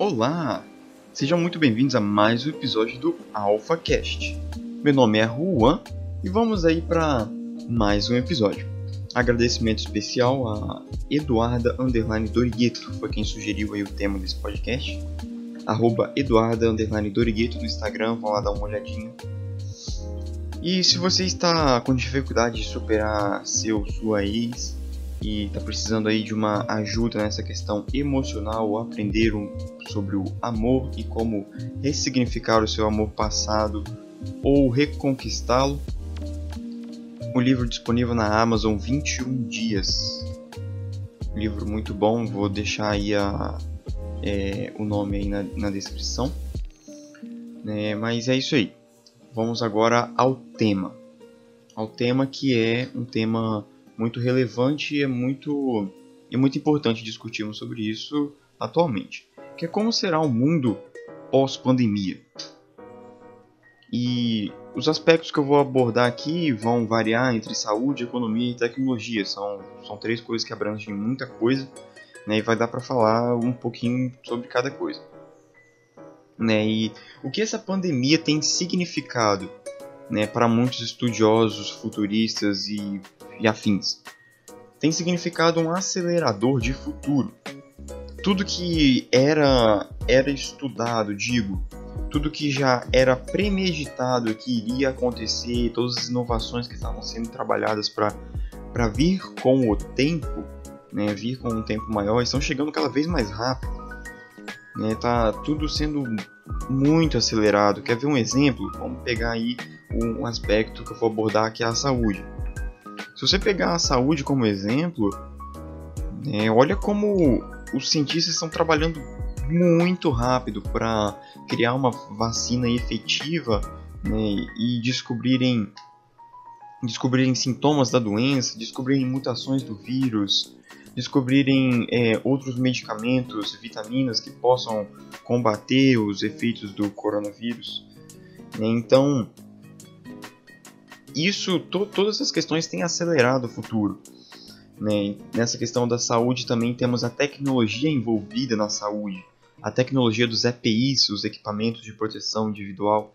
Olá! Sejam muito bem-vindos a mais um episódio do AlphaCast. Meu nome é Juan e vamos aí para mais um episódio. Agradecimento especial a Eduarda Underline Dorigueto, foi quem sugeriu aí o tema desse podcast. Arroba Eduarda Underline Dorigueto no Instagram, vão lá dar uma olhadinha. E se você está com dificuldade de superar seu, sua ex, e está precisando aí de uma ajuda nessa questão emocional, aprender um, sobre o amor e como ressignificar o seu amor passado ou reconquistá-lo, o livro disponível na Amazon 21 dias. Livro muito bom, vou deixar aí a, é, o nome aí na, na descrição. É, mas é isso aí. Vamos agora ao tema. Ao tema que é um tema muito relevante e é muito, é muito importante discutirmos sobre isso atualmente, que é como será o mundo pós-pandemia. E os aspectos que eu vou abordar aqui vão variar entre saúde, economia e tecnologia. São, são três coisas que abrangem muita coisa né, e vai dar para falar um pouquinho sobre cada coisa. Né, e o que essa pandemia tem significado né, para muitos estudiosos, futuristas e e afins. Tem significado um acelerador de futuro. Tudo que era era estudado, digo, tudo que já era premeditado que iria acontecer, todas as inovações que estavam sendo trabalhadas para vir com o tempo, né, vir com um tempo maior, estão chegando cada vez mais rápido. Né, tá tudo sendo muito acelerado. Quer ver um exemplo? Vamos pegar aí um aspecto que eu vou abordar que é a saúde. Se você pegar a saúde como exemplo, é, olha como os cientistas estão trabalhando muito rápido para criar uma vacina efetiva né, e descobrirem descobrirem sintomas da doença, descobrirem mutações do vírus, descobrirem é, outros medicamentos, vitaminas que possam combater os efeitos do coronavírus. Então, isso, to, todas essas questões têm acelerado o futuro. Né? Nessa questão da saúde também temos a tecnologia envolvida na saúde, a tecnologia dos EPIs, os equipamentos de proteção individual,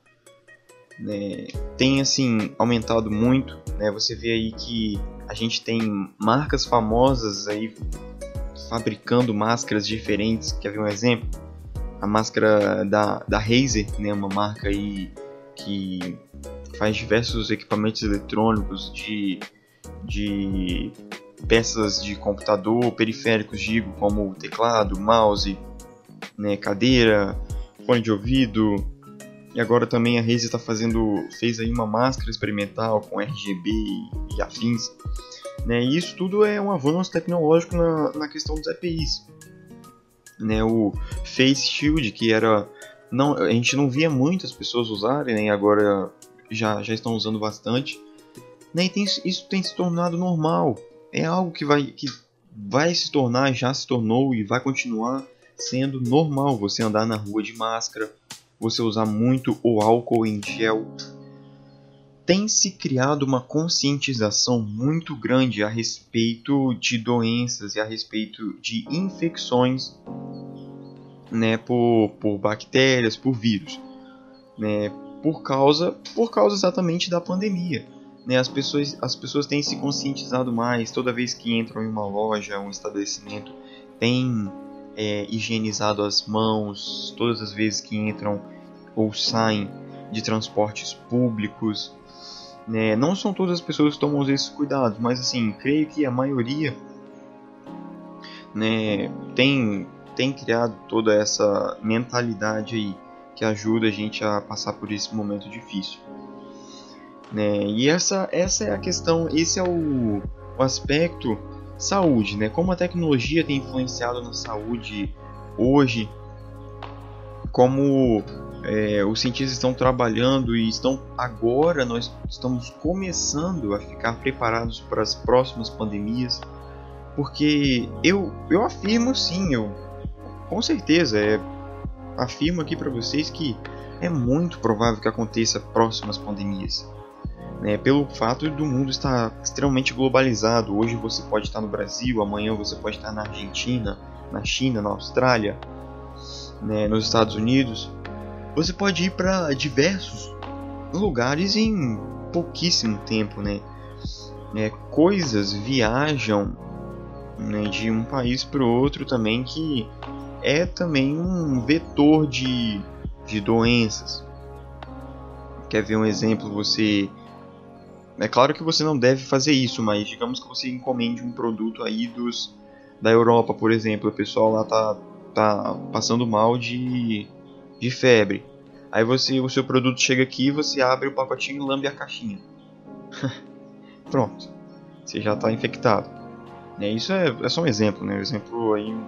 né? tem assim aumentado muito. Né? Você vê aí que a gente tem marcas famosas aí fabricando máscaras diferentes. Quer ver um exemplo? A máscara da, da Razer, né? uma marca aí que faz diversos equipamentos eletrônicos de, de peças de computador, periféricos, digo, como teclado, mouse, né, cadeira, fone de ouvido. E agora também a Razer está fazendo, fez aí uma máscara experimental com RGB e, e afins. Né, e isso tudo é um avanço tecnológico na, na questão dos EPIs. Né, o Face Shield, que era não, a gente não via muitas pessoas usarem, né, agora já, já estão usando bastante. Né? E tem, isso tem se tornado normal. É algo que vai, que vai se tornar, já se tornou e vai continuar sendo normal você andar na rua de máscara, você usar muito o álcool em gel. Tem se criado uma conscientização muito grande a respeito de doenças e a respeito de infecções né, por, por bactérias, por vírus. Né, por causa, por causa exatamente da pandemia. Né? As, pessoas, as pessoas têm se conscientizado mais toda vez que entram em uma loja, um estabelecimento, têm é, higienizado as mãos todas as vezes que entram ou saem de transportes públicos. Né? Não são todas as pessoas que tomam esses cuidados, mas assim, creio que a maioria né, tem, tem criado toda essa mentalidade aí que ajuda a gente a passar por esse momento difícil. Né? E essa, essa é a questão, esse é o, o aspecto saúde, né? Como a tecnologia tem influenciado na saúde hoje, como é, os cientistas estão trabalhando e estão agora nós estamos começando a ficar preparados para as próximas pandemias, porque eu eu afirmo sim, eu com certeza é afirmo aqui para vocês que é muito provável que aconteça próximas pandemias. Né, pelo fato do mundo estar extremamente globalizado. Hoje você pode estar no Brasil, amanhã você pode estar na Argentina, na China, na Austrália. né, nos Estados Unidos, você pode ir para diversos lugares em pouquíssimo tempo, né? É, coisas viajam né, de um país para o outro também que é também um vetor de, de doenças. Quer ver um exemplo? Você é claro que você não deve fazer isso, mas digamos que você encomende um produto aí dos da Europa, por exemplo, o pessoal lá tá, tá passando mal de, de febre. Aí você, o seu produto chega aqui, você abre o pacotinho e lambe a caixinha. Pronto, você já está infectado. É, isso é, é só um exemplo, né? Um exemplo aí um,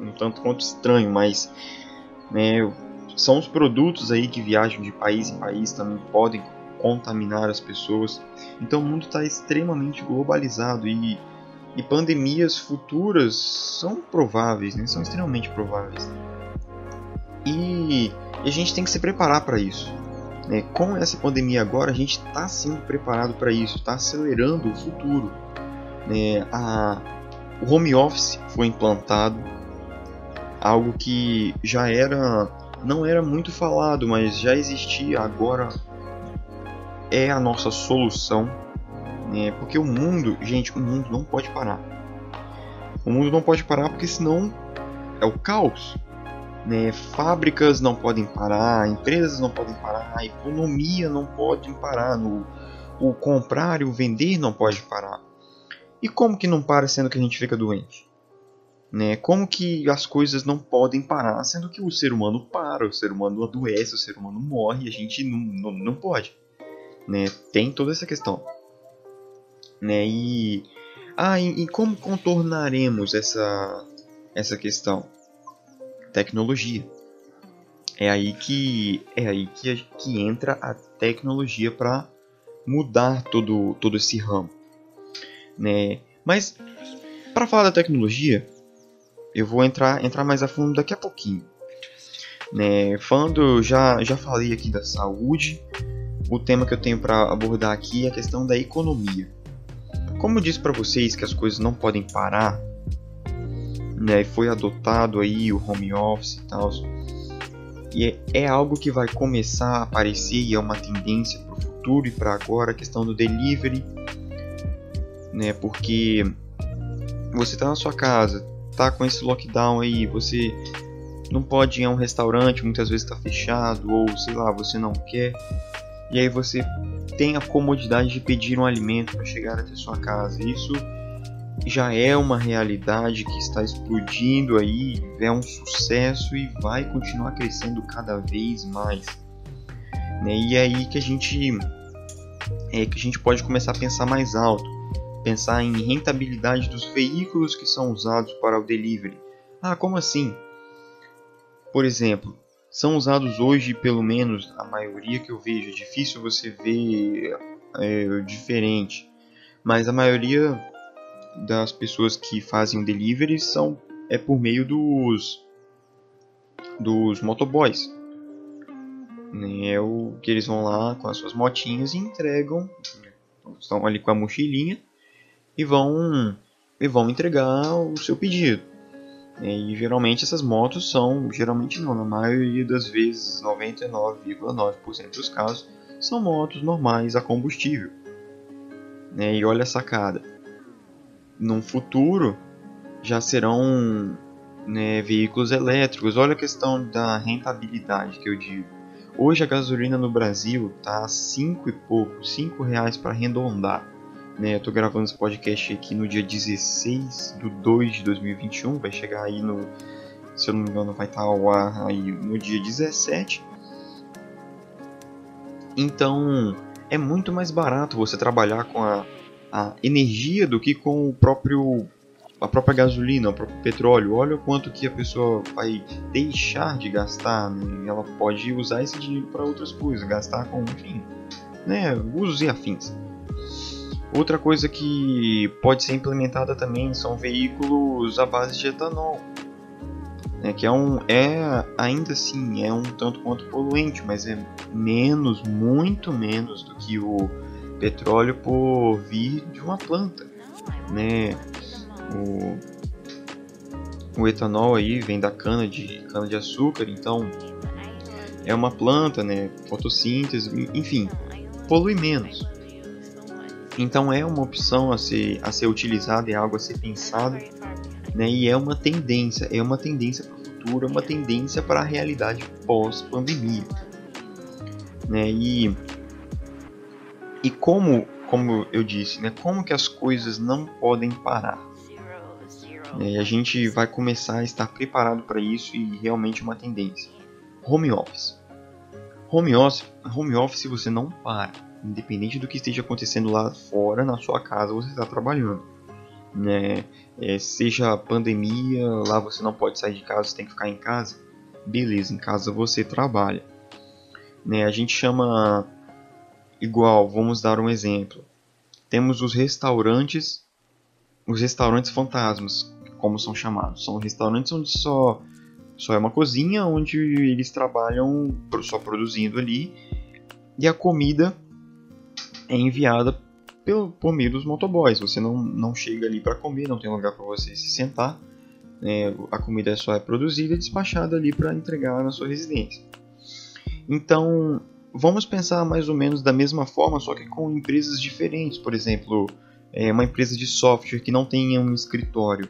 um tanto quanto estranho, mas né, são os produtos aí que viajam de país em país também podem contaminar as pessoas. Então o mundo está extremamente globalizado e e pandemias futuras são prováveis, né? são extremamente prováveis. E, a gente tem que se preparar para isso. Né? Com essa pandemia agora, a gente está sendo preparado para isso, está acelerando o futuro. Né? A, o home office foi implantado, algo que já era não era muito falado, mas já existia agora é a nossa solução né? Porque o mundo, gente, o mundo não pode parar. O mundo não pode parar porque senão é o caos. Né? Fábricas não podem parar, empresas não podem parar, a economia não pode parar, no, o comprar e o vender não pode parar. E como que não para sendo que a gente fica doente? Né? Como que as coisas não podem parar sendo que o ser humano para, o ser humano adoece, o ser humano morre a gente não, não, não pode? Né? Tem toda essa questão né? E ah, e, e como contornaremos essa essa questão? Tecnologia. É aí que é aí que, que entra a tecnologia para mudar todo todo esse ramo, né? Mas para falar da tecnologia, eu vou entrar entrar mais a fundo daqui a pouquinho. Né, falando, já já falei aqui da saúde. O tema que eu tenho para abordar aqui é a questão da economia. Como eu disse para vocês que as coisas não podem parar, né, foi adotado aí o home office e tal, e é, é algo que vai começar a aparecer e é uma tendência para o futuro e para agora a questão do delivery, né, porque você está na sua casa, tá com esse lockdown aí, você não pode ir a um restaurante, muitas vezes está fechado ou sei lá, você não quer, e aí você tem a comodidade de pedir um alimento para chegar até sua casa. Isso já é uma realidade que está explodindo aí, é um sucesso e vai continuar crescendo cada vez mais. Né? E é aí que a gente é que a gente pode começar a pensar mais alto, pensar em rentabilidade dos veículos que são usados para o delivery. Ah, como assim? Por exemplo, são usados hoje, pelo menos a maioria que eu vejo. É difícil você ver é, diferente, mas a maioria das pessoas que fazem o delivery são é por meio dos dos motoboys. Né, é o que eles vão lá com as suas motinhas e entregam, estão ali com a mochilinha e vão e vão entregar o seu pedido. E geralmente essas motos são, geralmente não, na maioria das vezes, 99,9% dos casos, são motos normais a combustível. E olha a sacada. Num futuro já serão né, veículos elétricos. Olha a questão da rentabilidade que eu digo. Hoje a gasolina no Brasil está a 5 e pouco, 5 reais para arredondar. Né, eu tô gravando esse podcast aqui no dia 16 de 2 de 2021, vai chegar aí no, se eu não me engano, vai estar ao ar aí no dia 17. Então, é muito mais barato você trabalhar com a, a energia do que com o próprio a própria gasolina, o próprio petróleo. Olha o quanto que a pessoa vai deixar de gastar. Né? Ela pode usar esse dinheiro para outras coisas, gastar com, enfim, né, usos e afins. Outra coisa que pode ser implementada também são veículos à base de etanol, né, que é um é ainda assim é um tanto quanto poluente, mas é menos, muito menos do que o petróleo por vir de uma planta, né? O, o etanol aí vem da cana de cana de açúcar, então é uma planta, né, fotossíntese, enfim, polui menos. Então é uma opção a ser, a ser utilizada, é algo a ser pensado, né, e é uma tendência, é uma tendência para o futuro, é uma tendência para a realidade pós-pandemia. Né, e, e como, como eu disse, né, como que as coisas não podem parar? E a gente vai começar a estar preparado para isso e realmente uma tendência. Home office. Home office, home office você não para. Independente do que esteja acontecendo lá fora, na sua casa você está trabalhando. Né? É, seja pandemia, lá você não pode sair de casa, você tem que ficar em casa. Beleza, em casa você trabalha. Né? A gente chama igual, vamos dar um exemplo. Temos os restaurantes, os restaurantes fantasmas, como são chamados. São restaurantes onde só, só é uma cozinha, onde eles trabalham só produzindo ali e a comida é enviada pelo, por meio dos motoboys. Você não, não chega ali para comer, não tem lugar para você se sentar. É, a comida só é produzida e despachada ali para entregar na sua residência. Então, vamos pensar mais ou menos da mesma forma, só que com empresas diferentes. Por exemplo, é uma empresa de software que não tenha um escritório.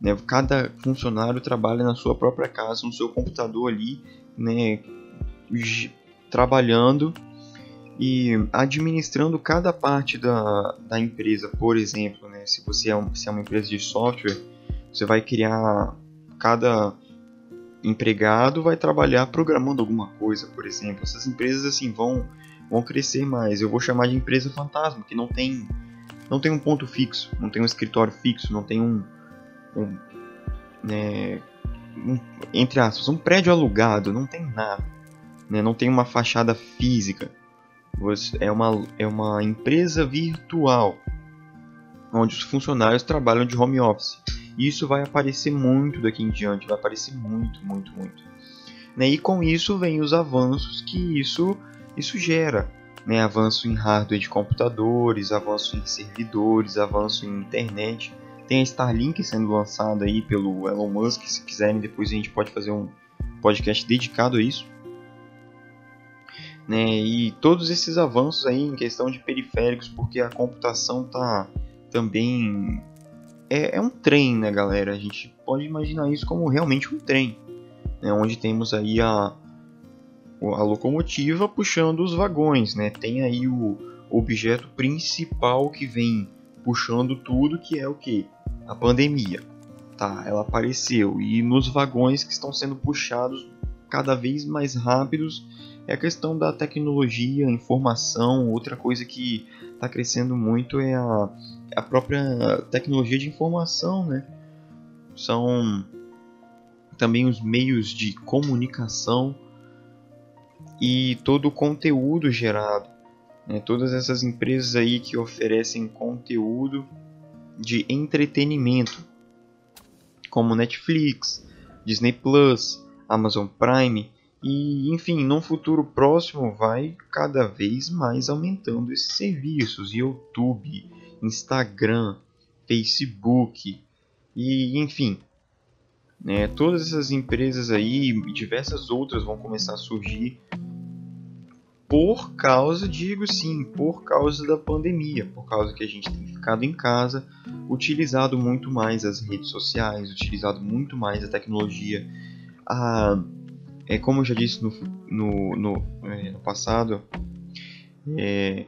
Né? Cada funcionário trabalha na sua própria casa, no seu computador ali, né? trabalhando e administrando cada parte da, da empresa. Por exemplo, né? se você é, um, se é uma empresa de software, você vai criar cada empregado vai trabalhar programando alguma coisa, por exemplo. Essas empresas assim vão vão crescer mais. Eu vou chamar de empresa fantasma, que não tem não tem um ponto fixo, não tem um escritório fixo, não tem um, um, né, um, entre aspas, um prédio alugado, não tem nada, né, não tem uma fachada física, é uma, é uma empresa virtual onde os funcionários trabalham de home office. E isso vai aparecer muito daqui em diante, vai aparecer muito, muito, muito. Né, e com isso vem os avanços que isso, isso gera. Né, avanço em hardware de computadores, avanço em servidores, avanço em internet. Tem a Starlink sendo lançada aí pelo Elon Musk, se quiserem depois a gente pode fazer um podcast dedicado a isso. Né, e todos esses avanços aí em questão de periféricos, porque a computação tá também é, é um trem, né, galera? A gente pode imaginar isso como realmente um trem, né, onde temos aí a a locomotiva puxando os vagões, né? Tem aí o objeto principal que vem puxando tudo, que é o que? A pandemia. Tá, ela apareceu e nos vagões que estão sendo puxados cada vez mais rápidos é a questão da tecnologia, informação. Outra coisa que está crescendo muito é a, a própria tecnologia de informação, né? São também os meios de comunicação e todo o conteúdo gerado. Né? Todas essas empresas aí que oferecem conteúdo de entretenimento, como Netflix, Disney Plus, Amazon Prime e, enfim, num futuro próximo vai cada vez mais aumentando esses serviços, YouTube, Instagram, Facebook e, enfim, né, todas essas empresas aí e diversas outras vão começar a surgir por causa, digo sim, por causa da pandemia, por causa que a gente tem ficado em casa, utilizado muito mais as redes sociais, utilizado muito mais a tecnologia. A, é como eu já disse no, no, no, é, no passado, é,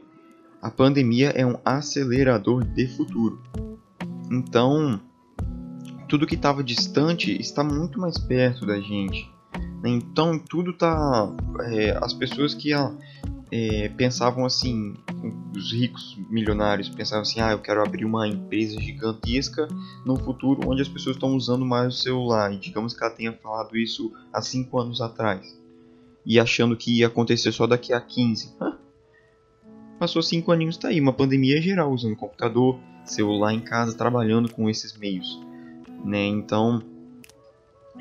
a pandemia é um acelerador de futuro. Então, tudo que estava distante está muito mais perto da gente. Né? Então tudo tá. É, as pessoas que é, pensavam assim, os ricos milionários pensavam assim: ah, eu quero abrir uma empresa gigantesca no futuro onde as pessoas estão usando mais o celular. E digamos que ela tenha falado isso há 5 anos atrás e achando que ia acontecer só daqui a 15. Hã? Passou 5 aninhos, está aí, uma pandemia geral usando computador, celular em casa, trabalhando com esses meios. Né? Então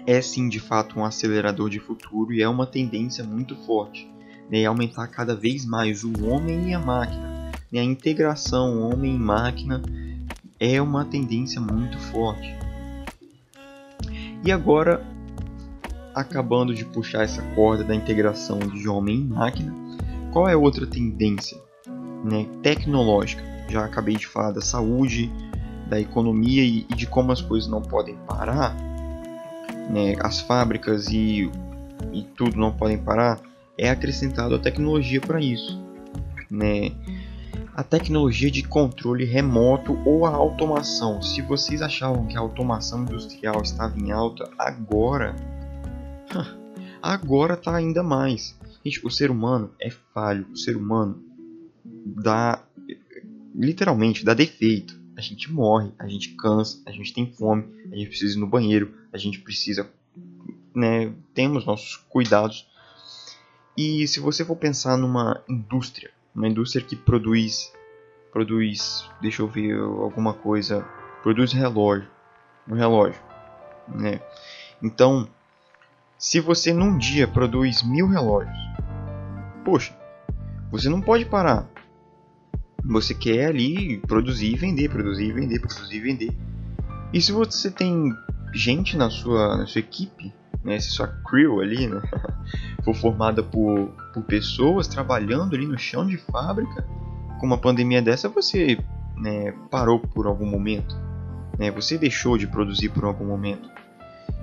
é sim de fato um acelerador de futuro e é uma tendência muito forte, né, aumentar cada vez mais o homem e a máquina. Né, a integração homem e máquina é uma tendência muito forte. E agora, acabando de puxar essa corda da integração de homem e máquina, qual é outra tendência né, tecnológica? Já acabei de falar da saúde, da economia e, e de como as coisas não podem parar, né, as fábricas e, e tudo não podem parar, é acrescentado a tecnologia para isso. Né? A tecnologia de controle remoto ou a automação. Se vocês achavam que a automação industrial estava em alta, agora agora está ainda mais. Gente, o ser humano é falho, o ser humano dá literalmente dá defeito. A gente morre, a gente cansa, a gente tem fome, a gente precisa ir no banheiro, a gente precisa, né, temos nossos cuidados. E se você for pensar numa indústria, uma indústria que produz produz, deixa eu ver alguma coisa, produz relógio, um relógio, né? Então, se você num dia produz mil relógios, poxa, você não pode parar. Você quer ali produzir e vender, produzir e vender, produzir e vender. E se você tem gente na sua, na sua equipe, né, se sua crew ali né, for formada por, por pessoas trabalhando ali no chão de fábrica, com uma pandemia dessa você né, parou por algum momento, né, você deixou de produzir por algum momento.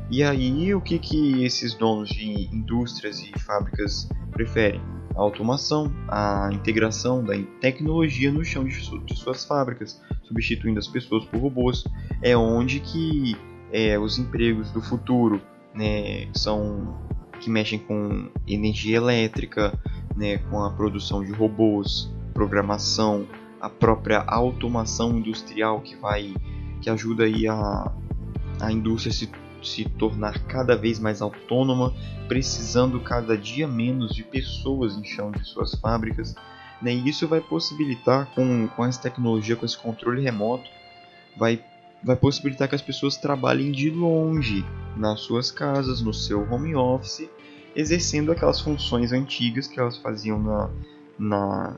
E aí, o que, que esses donos de indústrias e fábricas preferem? A automação, a integração da tecnologia no chão de, de suas fábricas, substituindo as pessoas por robôs. É onde que é, os empregos do futuro né, são que mexem com energia elétrica, né, com a produção de robôs, programação, a própria automação industrial que vai que ajuda aí a, a indústria se se tornar cada vez mais autônoma, precisando cada dia menos de pessoas em chão de suas fábricas. Né? E isso vai possibilitar, com, com essa tecnologia, com esse controle remoto, vai, vai possibilitar que as pessoas trabalhem de longe, nas suas casas, no seu home office, exercendo aquelas funções antigas que elas faziam na, na,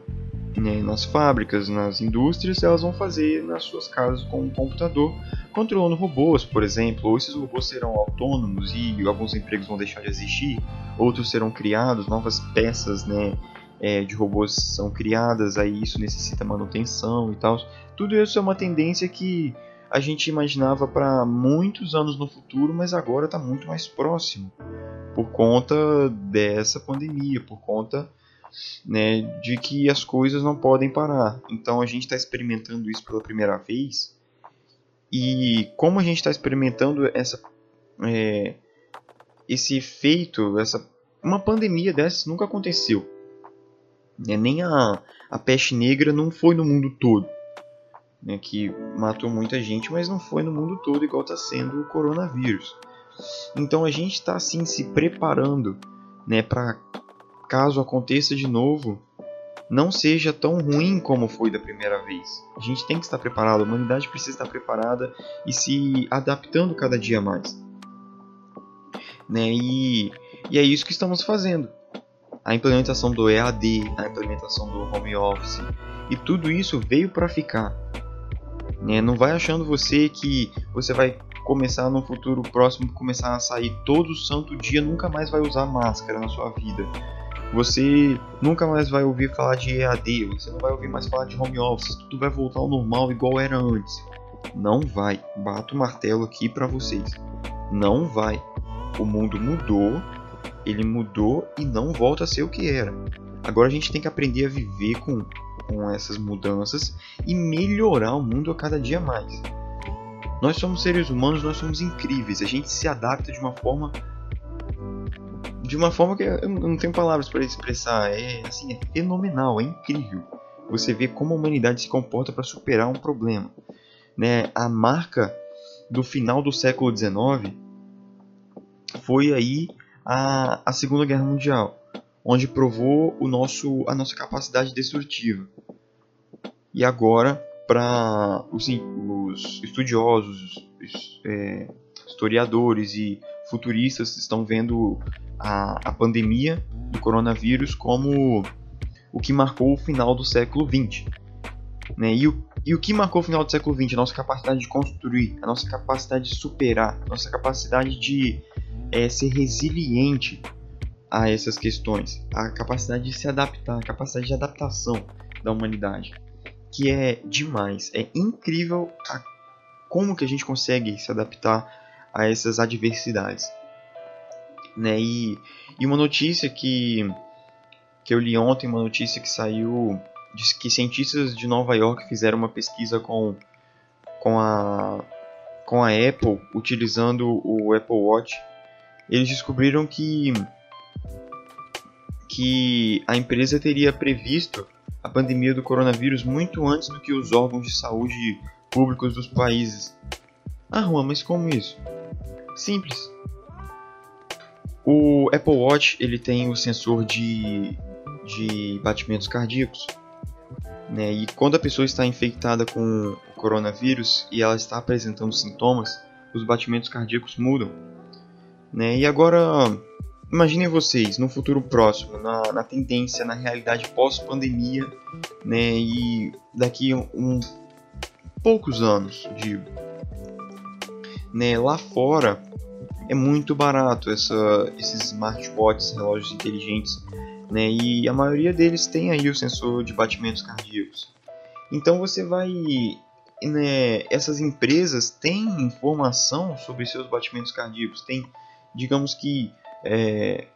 né, nas fábricas, nas indústrias, elas vão fazer nas suas casas com um computador controlando robôs, por exemplo, ou esses robôs serão autônomos e alguns empregos vão deixar de existir, outros serão criados, novas peças né, é, de robôs são criadas, aí isso necessita manutenção e tal. Tudo isso é uma tendência que a gente imaginava para muitos anos no futuro, mas agora está muito mais próximo por conta dessa pandemia, por conta né, de que as coisas não podem parar. Então a gente está experimentando isso pela primeira vez e como a gente está experimentando essa, é, esse efeito, essa, uma pandemia dessas nunca aconteceu. É, nem a, a peste negra não foi no mundo todo. Né, que matou muita gente, mas não foi no mundo todo igual está sendo o coronavírus. Então a gente está assim se preparando né, para caso aconteça de novo, não seja tão ruim como foi da primeira vez. A gente tem que estar preparado, a humanidade precisa estar preparada e se adaptando cada dia mais. Né? E, e é isso que estamos fazendo. A implementação do EAD, a implementação do home office e tudo isso veio para ficar. Né? Não vai achando você que você vai começar no futuro próximo começar a sair todo santo dia, nunca mais vai usar máscara na sua vida você nunca mais vai ouvir falar de EAD, você não vai ouvir mais falar de home office, tudo vai voltar ao normal igual era antes. Não vai. Bato o martelo aqui para vocês. Não vai. O mundo mudou, ele mudou e não volta a ser o que era. Agora a gente tem que aprender a viver com, com essas mudanças e melhorar o mundo a cada dia mais. Nós somos seres humanos, nós somos incríveis. A gente se adapta de uma forma de uma forma que eu não tenho palavras para expressar. É assim, é fenomenal, é incrível. Você vê como a humanidade se comporta para superar um problema. Né? A marca do final do século XIX foi aí a, a Segunda Guerra Mundial, onde provou o nosso, a nossa capacidade destrutiva. E agora, para os, os, estudiosos, os, é, historiadores e futuristas estão vendo a, a pandemia do coronavírus como o que marcou o final do século XX. Né? E, o, e o que marcou o final do século XX? A nossa capacidade de construir, a nossa capacidade de superar, a nossa capacidade de é, ser resiliente a essas questões, a capacidade de se adaptar, a capacidade de adaptação da humanidade, que é demais, é incrível a, como que a gente consegue se adaptar a essas adversidades, né? E, e uma notícia que que eu li ontem, uma notícia que saiu diz que cientistas de Nova York fizeram uma pesquisa com, com, a, com a Apple, utilizando o Apple Watch. Eles descobriram que, que a empresa teria previsto a pandemia do coronavírus muito antes do que os órgãos de saúde públicos dos países. Ah, Juan, mas como isso? Simples. O Apple Watch ele tem o sensor de, de batimentos cardíacos né? E quando a pessoa está infectada com o coronavírus e ela está apresentando sintomas, os batimentos cardíacos mudam. Né? E agora, imaginem vocês, no futuro próximo, na, na tendência, na realidade pós-pandemia, né? e daqui um, um, poucos anos, digo. Né? Lá fora é muito barato essa, esses smartwatches, relógios inteligentes né? E a maioria deles tem aí o sensor de batimentos cardíacos. Então você vai, né, essas empresas têm informação sobre seus batimentos cardíacos, tem, digamos que é,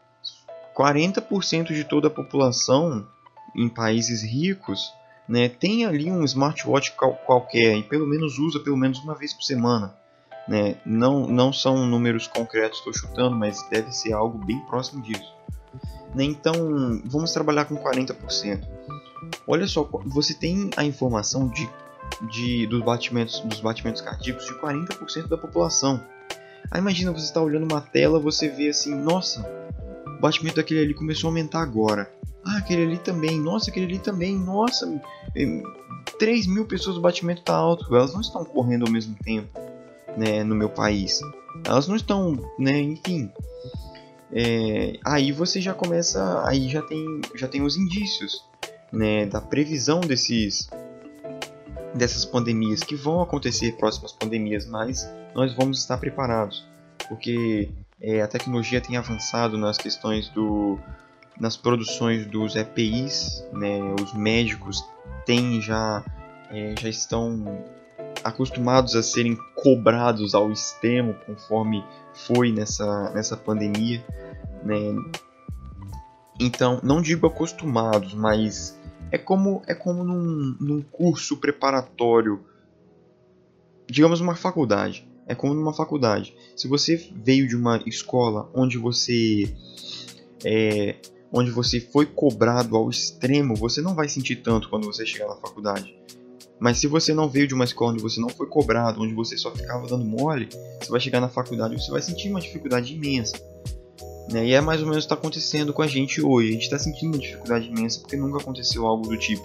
40% de toda a população em países ricos, né, tem ali um smartwatch qualquer e pelo menos usa pelo menos uma vez por semana. Né? Não, não são números concretos, estou chutando, mas deve ser algo bem próximo disso. Né? Então, vamos trabalhar com 40%. Olha só, você tem a informação de, de, dos, batimentos, dos batimentos cardíacos de 40% da população. Aí imagina você está olhando uma tela, você vê assim, nossa, o batimento daquele ali começou a aumentar agora. Ah, aquele ali também, nossa, aquele ali também, nossa, 3 mil pessoas o batimento está alto. Elas não estão correndo ao mesmo tempo né, no meu país. Elas não estão, né, enfim, é, aí você já começa, aí já tem, já tem os indícios né, da previsão desses dessas pandemias que vão acontecer próximas pandemias, mas nós vamos estar preparados, porque é, a tecnologia tem avançado nas questões do nas produções dos EPIs, né, os médicos têm já é, já estão acostumados a serem cobrados ao extremo conforme foi nessa, nessa pandemia. Né? Então, não digo acostumados, mas é como, é como num, num curso preparatório, digamos uma faculdade. É como numa faculdade. Se você veio de uma escola onde você é, onde você foi cobrado ao extremo, você não vai sentir tanto quando você chegar na faculdade. Mas se você não veio de uma escola onde você não foi cobrado, onde você só ficava dando mole, você vai chegar na faculdade e você vai sentir uma dificuldade imensa. Né? E é mais ou menos o que está acontecendo com a gente hoje. A gente está sentindo uma dificuldade imensa porque nunca aconteceu algo do tipo.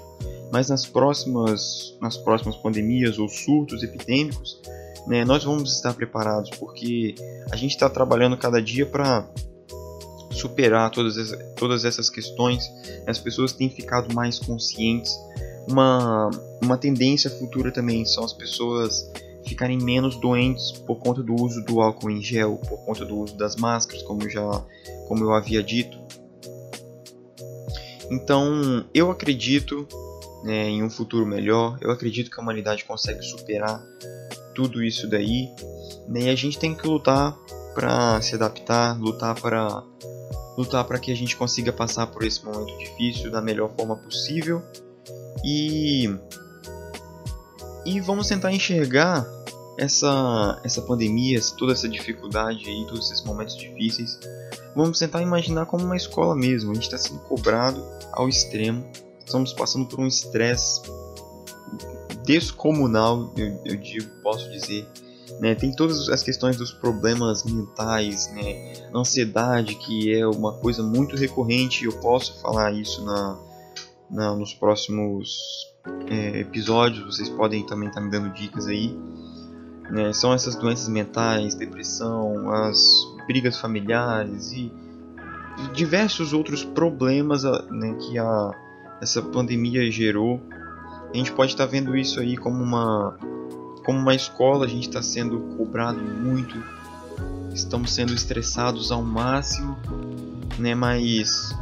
Mas nas próximas, nas próximas pandemias ou surtos epidêmicos, né, nós vamos estar preparados porque a gente está trabalhando cada dia para superar todas, todas essas questões. As pessoas têm ficado mais conscientes uma, uma tendência futura também são as pessoas ficarem menos doentes por conta do uso do álcool em gel, por conta do uso das máscaras, como já como eu havia dito. Então, eu acredito né, em um futuro melhor. Eu acredito que a humanidade consegue superar tudo isso daí. Né, e a gente tem que lutar para se adaptar, lutar para lutar para que a gente consiga passar por esse momento difícil da melhor forma possível e e vamos tentar enxergar essa essa pandemia, toda essa dificuldade aí, todos esses momentos difíceis. Vamos tentar imaginar como uma escola mesmo. A gente está sendo cobrado ao extremo. Estamos passando por um estresse descomunal, eu, eu, digo, posso dizer. Né? Tem todas as questões dos problemas mentais, né? ansiedade, que é uma coisa muito recorrente. Eu posso falar isso na, na, nos próximos é, episódios. Vocês podem também estar tá me dando dicas aí. Né? São essas doenças mentais, depressão, as brigas familiares e diversos outros problemas né, que a, essa pandemia gerou. a gente pode estar tá vendo isso aí como uma como uma escola, a gente está sendo cobrado muito, estamos sendo estressados ao máximo, né? Mas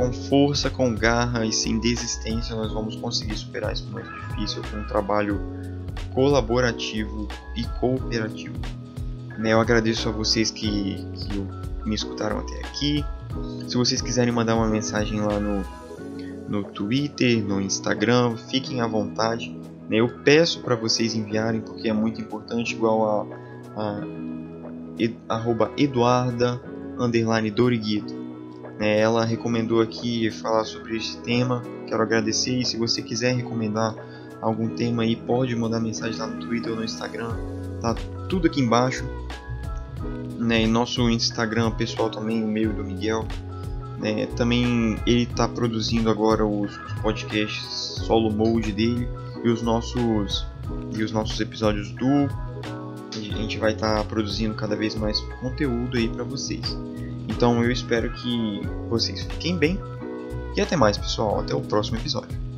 com força, com garra e sem desistência, nós vamos conseguir superar esse momento difícil com um trabalho colaborativo e cooperativo. Né, eu agradeço a vocês que, que me escutaram até aqui. Se vocês quiserem mandar uma mensagem lá no, no Twitter, no Instagram, fiquem à vontade. Né? Eu peço para vocês enviarem porque é muito importante, igual a, a ed, arroba Eduarda underline Doriguito. Né? Ela recomendou aqui falar sobre esse tema. Quero agradecer e se você quiser recomendar algum tema aí, pode mandar mensagem lá no Twitter ou no Instagram. Tá tudo aqui embaixo. Né? E nosso Instagram pessoal também, o meio do Miguel. Né? Também ele está produzindo agora os, os podcasts solo mode dele e os nossos e os nossos episódios do a gente vai estar tá produzindo cada vez mais conteúdo aí para vocês. Então eu espero que vocês fiquem bem e até mais, pessoal. Até o próximo episódio.